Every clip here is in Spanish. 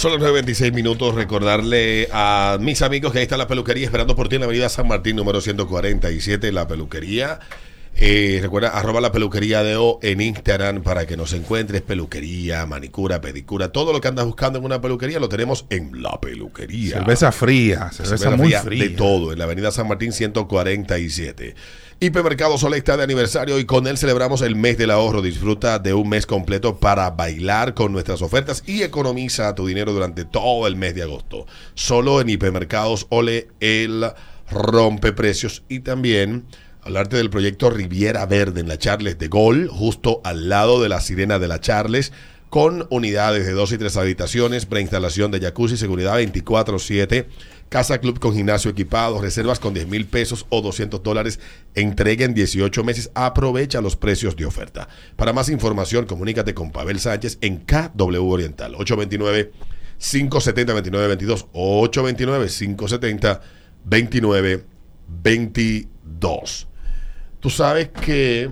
Son las 9.26 minutos. Recordarle a mis amigos que ahí está la peluquería esperando por ti en la avenida San Martín, número 147. La peluquería. Eh, recuerda, arroba la peluquería de O en Instagram para que nos encuentres. Peluquería, manicura, pedicura. Todo lo que andas buscando en una peluquería lo tenemos en la peluquería. Cerveza fría, cerveza, muy fría. De todo, en la avenida San Martín 147. Hipermercado Sol está de aniversario y con él celebramos el mes del ahorro. Disfruta de un mes completo para bailar con nuestras ofertas y economiza tu dinero durante todo el mes de agosto. Solo en Hipermercados Ole el rompe precios y también hablarte del proyecto Riviera Verde en la Charles de Gol, justo al lado de la Sirena de la Charles con unidades de dos y tres habitaciones, preinstalación de jacuzzi, seguridad 24-7 Casa Club con gimnasio equipado, reservas con 10 mil pesos o 200 dólares, entrega en 18 meses, aprovecha los precios de oferta. Para más información, comunícate con Pavel Sánchez en KW Oriental, 829 570 2922 829 570 2922. Tú sabes que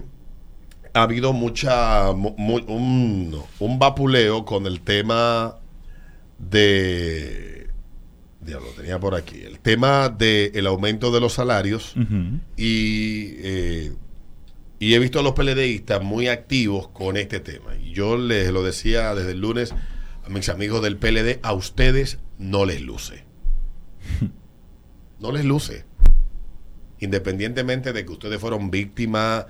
ha habido mucha un, un vapuleo con el tema de lo tenía por aquí. El tema del aumento de los salarios y, eh, y he visto a los PLDistas muy activos con este tema. Y yo les lo decía desde el lunes a mis amigos del PLD, a ustedes no les luce. No les luce. Independientemente de que ustedes fueron víctimas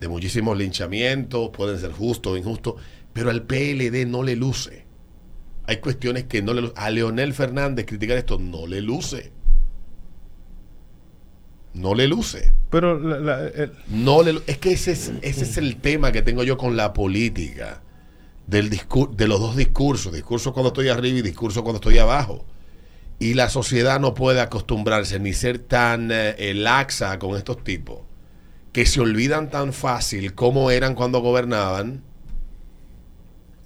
de muchísimos linchamientos, pueden ser justos o injustos, pero al PLD no le luce hay cuestiones que no le A Leonel Fernández criticar esto no le luce. No le luce. Pero no le, es que ese es, ese es el tema que tengo yo con la política. Del de los dos discursos. Discurso cuando estoy arriba y discurso cuando estoy abajo. Y la sociedad no puede acostumbrarse ni ser tan eh, laxa con estos tipos que se olvidan tan fácil cómo eran cuando gobernaban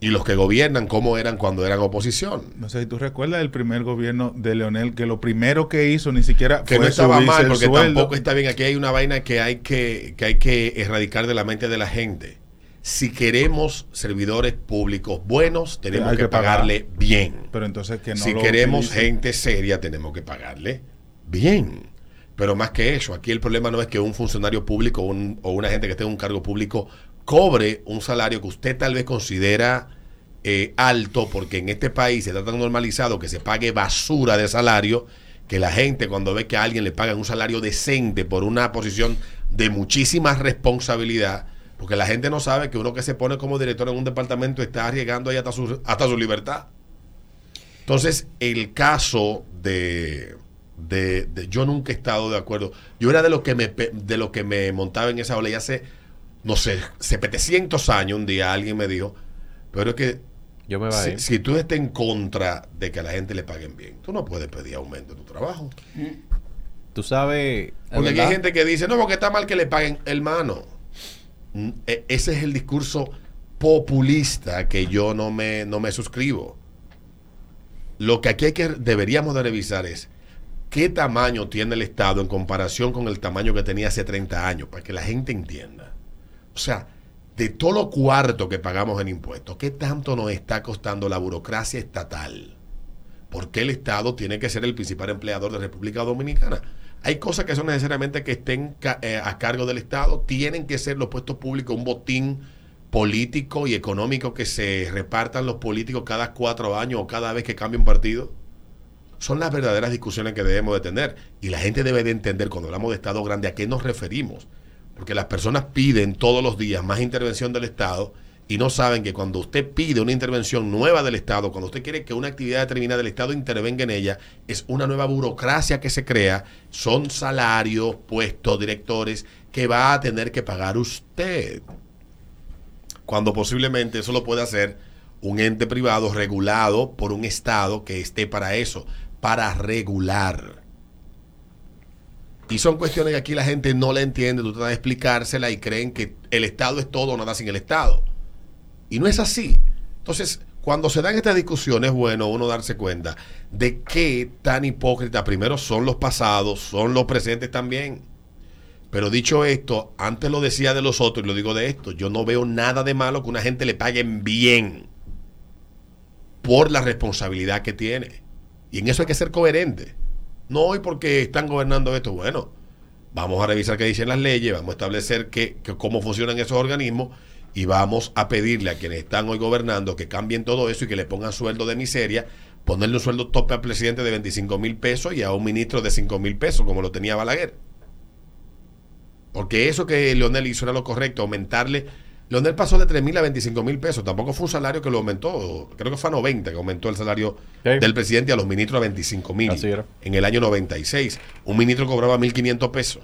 y los que gobiernan cómo eran cuando eran oposición. No sé si tú recuerdas el primer gobierno de Leonel, que lo primero que hizo ni siquiera que no estaba mal, porque tampoco está bien. Aquí hay una vaina que hay que, que hay que erradicar de la mente de la gente. Si queremos servidores públicos buenos, tenemos que, pagarle bien. Pero entonces que no Si queremos gente seria, tenemos que pagarle bien. Pero más que eso, aquí el problema no es que un funcionario público o una gente que esté en un cargo público cobre un salario que usted tal vez considera eh, alto, porque en este país se está tan normalizado que se pague basura de salario, que la gente cuando ve que a alguien le pagan un salario decente por una posición de muchísima responsabilidad, porque la gente no sabe que uno que se pone como director en un departamento está arriesgando ahí hasta su, hasta su libertad. Entonces, el caso de, de, yo nunca he estado de acuerdo. Yo era de lo que me de lo que me montaba en esa ola y hace no sé, 700 años, un día alguien me dijo, pero es que Yo me si, si, tú estás en contra de que a la gente le paguen bien, tú no puedes pedir aumento en tu trabajo. Tú sabes... Porque hay gente que dice, no, porque está mal que le paguen, hermano. Mm, e, ese es el discurso populista que yo no me, no me suscribo. Lo que aquí hay que, deberíamos de revisar es qué tamaño tiene el Estado en comparación con el tamaño que tenía hace 30 años, para que la gente entienda. O sea, de todo lo cuarto que pagamos en impuestos, ¿qué tanto nos está costando la burocracia estatal? ¿Por qué el Estado tiene que ser el principal empleador de República Dominicana? Hay cosas que son necesariamente que estén eh, a cargo del Estado, tienen que ser los puestos públicos un botín político y económico que se repartan los políticos cada cuatro años o cada vez que cambia un partido. Son las verdaderas discusiones que debemos de tener. Y la gente debe de entender cuando hablamos de Estado grande a qué nos referimos porque las personas piden todos los días más intervención del Estado y no saben que cuando usted pide una intervención nueva del Estado, cuando usted quiere que una actividad determinada del Estado intervenga en ella, es una nueva burocracia que se crea, son salarios, puestos, directores que va a tener que pagar usted. Cuando posiblemente eso lo puede hacer un ente privado regulado por un Estado que esté para eso, para regular. Y son cuestiones que aquí la gente no le entiende, tú tratas de explicársela y creen que el Estado es todo o nada sin el Estado. Y no es así. Entonces, cuando se dan estas discusiones, es bueno uno darse cuenta de qué tan hipócrita primero son los pasados, son los presentes también. Pero dicho esto, antes lo decía de los otros y lo digo de esto, yo no veo nada de malo que una gente le paguen bien. por la responsabilidad que tiene. Y en eso hay que ser coherente. No hoy porque están gobernando esto. Bueno, vamos a revisar qué dicen las leyes, vamos a establecer que, cómo funcionan esos organismos y vamos a pedirle a quienes están hoy gobernando que cambien todo eso y que le pongan sueldo de miseria, ponerle un sueldo tope al presidente de 25 mil pesos y a un ministro de 5 mil pesos, como lo tenía Balaguer. Porque eso que Leonel hizo era lo correcto, aumentarle. Leonel pasó de 3 mil a 25 mil pesos. Tampoco fue un salario que lo aumentó. Creo que fue a 90 que aumentó el salario Sí. del presidente a los ministros a 25 mil. En el año 96. Un ministro cobraba 1.500 pesos.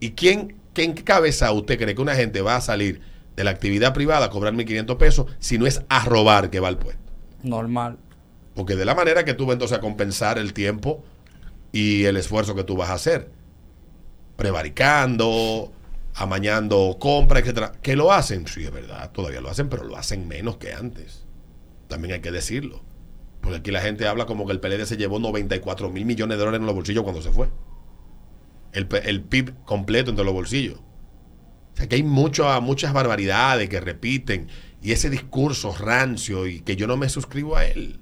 ¿Y quién, qué- en qué cabeza usted cree que una gente va a salir de la actividad privada a cobrar 1.500 pesos si no es a robar que va al puesto? Normal. Porque de la manera que tú vas entonces a compensar el tiempo y el esfuerzo que tú vas a hacer. Prevaricando, amañando compra, etcétera. ¿Que lo hacen? Sí, es verdad, todavía lo hacen, pero lo hacen menos que antes. También hay que decirlo. Porque aquí la gente habla como que el PLD se llevó 94 mil millones de dólares en los bolsillos cuando se fue. El, el PIB completo entre los bolsillos. O sea que hay mucho, muchas barbaridades que repiten y ese discurso rancio y que yo no me suscribo a él.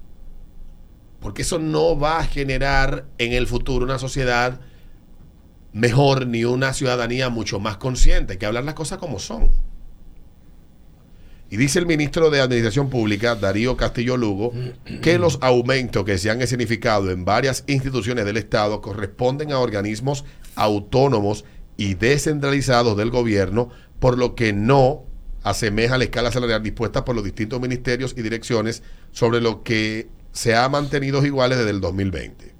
Porque eso no va a generar en el futuro una sociedad mejor ni una ciudadanía mucho más consciente. Hay que hablar las cosas como son. Y dice el ministro de Administración Pública, Darío Castillo Lugo, que los aumentos que se han escenificado en varias instituciones del Estado corresponden a organismos autónomos y descentralizados del gobierno, por lo que no asemeja la escala salarial dispuesta por los distintos ministerios y direcciones sobre lo que se ha mantenido iguales desde el 2020.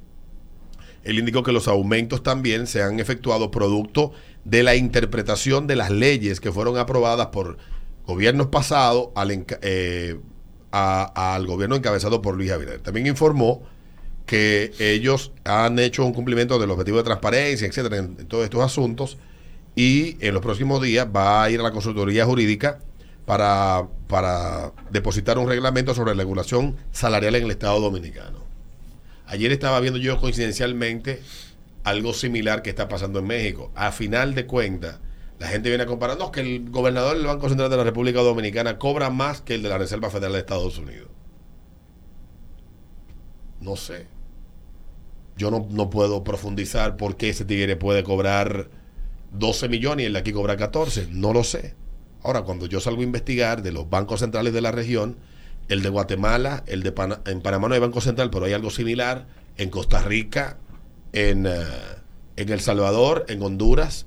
Él indicó que los aumentos también se han efectuado producto de la interpretación de las leyes que fueron aprobadas por gobiernos pasados al, eh, al gobierno encabezado por Luis Abinader. También informó que ellos han hecho un cumplimiento del objetivo de transparencia, etcétera, en, todos estos asuntos y en los próximos días va a ir a la consultoría jurídica para, para depositar un reglamento sobre regulación salarial en el Estado Dominicano. Ayer estaba viendo yo coincidencialmente algo similar que está pasando en México. A final de cuentas, la gente viene a comparar, no, que el gobernador del Banco Central de la República Dominicana cobra más que el de la Reserva Federal de Estados Unidos. No sé. Yo no, no puedo profundizar por qué ese tigre puede cobrar 12 millones y el de aquí cobra 14. No lo sé. Ahora, cuando yo salgo a investigar de los bancos centrales de la región, el de Guatemala, el de en Panamá no hay banco central, pero hay algo similar en Costa Rica, en, eh, en El Salvador, en Honduras,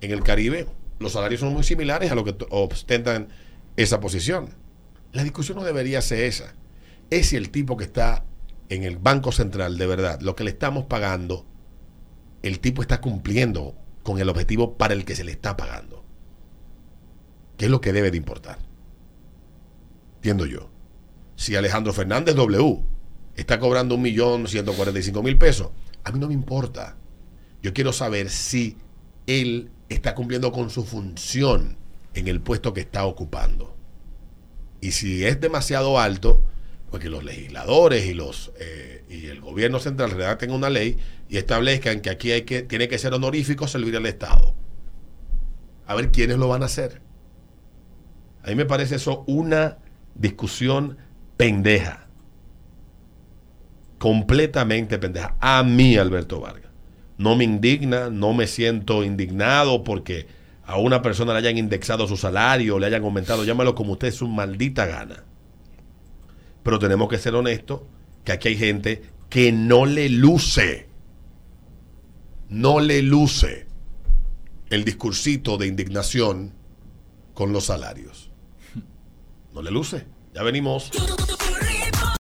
en el Caribe. Los salarios son muy similares a lo que ostentan esa posición. La discusión no debería ser esa. Es si el tipo que está en el Banco Central, de verdad, lo que le estamos pagando, el tipo está cumpliendo con el objetivo para el que se le está pagando. ¿Qué es lo que debe de importar? Entiendo yo. Si Alejandro Fernández W está cobrando un millón ciento mil pesos, a mí no me importa. Yo quiero saber si él está cumpliendo con su función en el puesto que está ocupando. Y si es demasiado alto, pues que los legisladores y los eh, y el gobierno central redacten una ley y establezcan que aquí hay que tiene que ser honorífico servir al Estado. A ver quiénes lo van a hacer. A mí me parece eso una discusión pendeja. Completamente pendeja. A mí, Alberto Vargas. No me indigna, no me siento indignado porque a una persona le hayan indexado su salario, le hayan aumentado, llámalo como usted su maldita gana. Pero tenemos que ser honestos que aquí hay gente que no le luce, no le luce el discursito de indignación con los salarios. No le luce. Ya venimos.